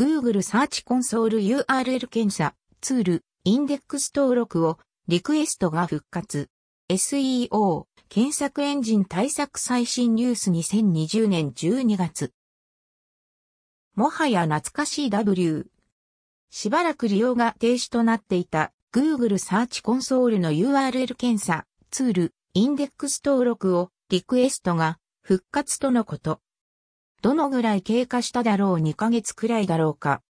Google サーチコンソール URL 検査ツールインデックス登録をリクエストが復活。SEO 検索エンジン対策最新ニュース2020年12月。もはや懐かしい W。しばらく利用が停止となっていた Google サーチコンソールの URL 検査ツールインデックス登録をリクエストが復活とのこと。どのぐらい経過しただろう2ヶ月くらいだろうか。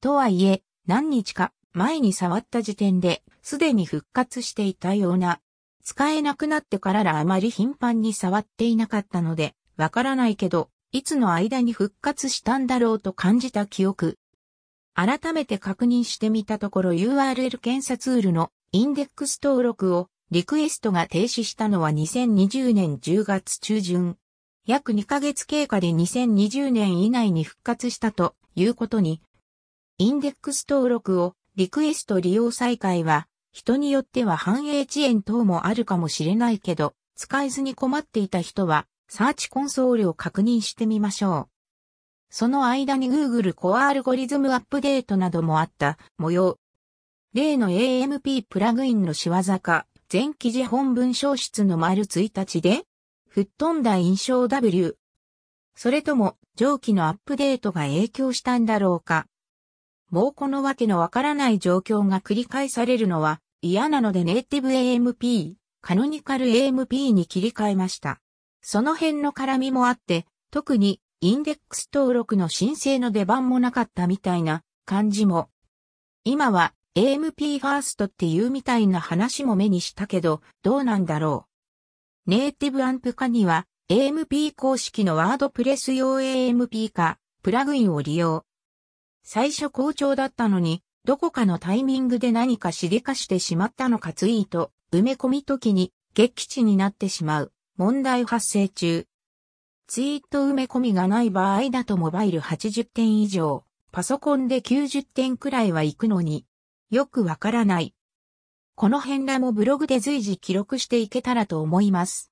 とはいえ、何日か前に触った時点で、すでに復活していたような。使えなくなってかららあまり頻繁に触っていなかったので、わからないけど、いつの間に復活したんだろうと感じた記憶。改めて確認してみたところ URL 検査ツールのインデックス登録をリクエストが停止したのは2020年10月中旬。約2ヶ月経過で2020年以内に復活したということに、インデックス登録をリクエスト利用再開は、人によっては繁栄遅延等もあるかもしれないけど、使えずに困っていた人は、サーチコンソールを確認してみましょう。その間に Google コアアルゴリズムアップデートなどもあった模様。例の AMP プラグインの仕業か、全記事本文消失の丸1日で、吹っ飛んだ印象 W。それとも、上記のアップデートが影響したんだろうか。もうこのわけのわからない状況が繰り返されるのは嫌なのでネイティブ AMP、カノニカル AMP に切り替えました。その辺の絡みもあって、特にインデックス登録の申請の出番もなかったみたいな感じも。今は AMP ファーストっていうみたいな話も目にしたけど、どうなんだろう。ネイティブアンプ化には AMP 公式のワードプレス用 AMP 化、プラグインを利用。最初好調だったのに、どこかのタイミングで何かしでかしてしまったのかツイート、埋め込み時に激地になってしまう。問題発生中。ツイート埋め込みがない場合だとモバイル80点以上、パソコンで90点くらいは行くのに、よくわからない。この辺らもブログで随時記録していけたらと思います。